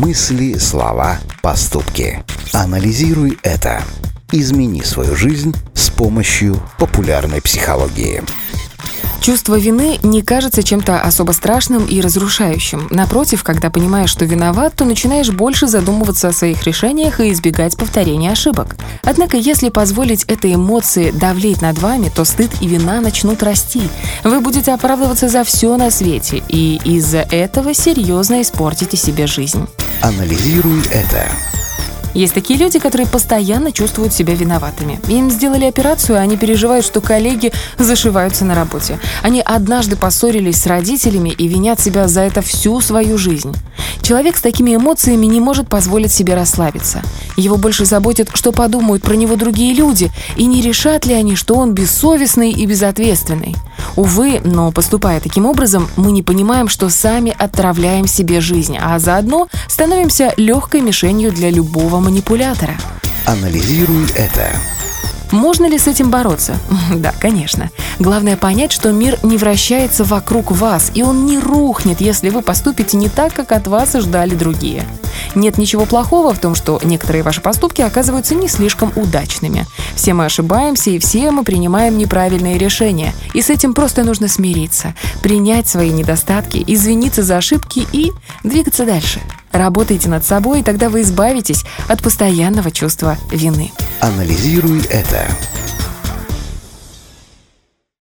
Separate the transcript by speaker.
Speaker 1: Мысли, слова, поступки. Анализируй это. Измени свою жизнь с помощью популярной психологии.
Speaker 2: Чувство вины не кажется чем-то особо страшным и разрушающим. Напротив, когда понимаешь, что виноват, то начинаешь больше задумываться о своих решениях и избегать повторения ошибок. Однако, если позволить этой эмоции давлеть над вами, то стыд и вина начнут расти. Вы будете оправдываться за все на свете, и из-за этого серьезно испортите себе жизнь.
Speaker 1: Анализируй это.
Speaker 2: Есть такие люди, которые постоянно чувствуют себя виноватыми. Им сделали операцию, а они переживают, что коллеги зашиваются на работе. Они однажды поссорились с родителями и винят себя за это всю свою жизнь. Человек с такими эмоциями не может позволить себе расслабиться. Его больше заботит, что подумают про него другие люди, и не решат ли они, что он бессовестный и безответственный. Увы, но поступая таким образом, мы не понимаем, что сами отравляем себе жизнь, а заодно становимся легкой мишенью для любого манипулятора.
Speaker 1: Анализируй это.
Speaker 2: Можно ли с этим бороться? Да, конечно. Главное понять, что мир не вращается вокруг вас, и он не рухнет, если вы поступите не так, как от вас ждали другие. Нет ничего плохого в том, что некоторые ваши поступки оказываются не слишком удачными. Все мы ошибаемся, и все мы принимаем неправильные решения. И с этим просто нужно смириться, принять свои недостатки, извиниться за ошибки и двигаться дальше. Работайте над собой, и тогда вы избавитесь от постоянного чувства вины.
Speaker 1: Анализируй это.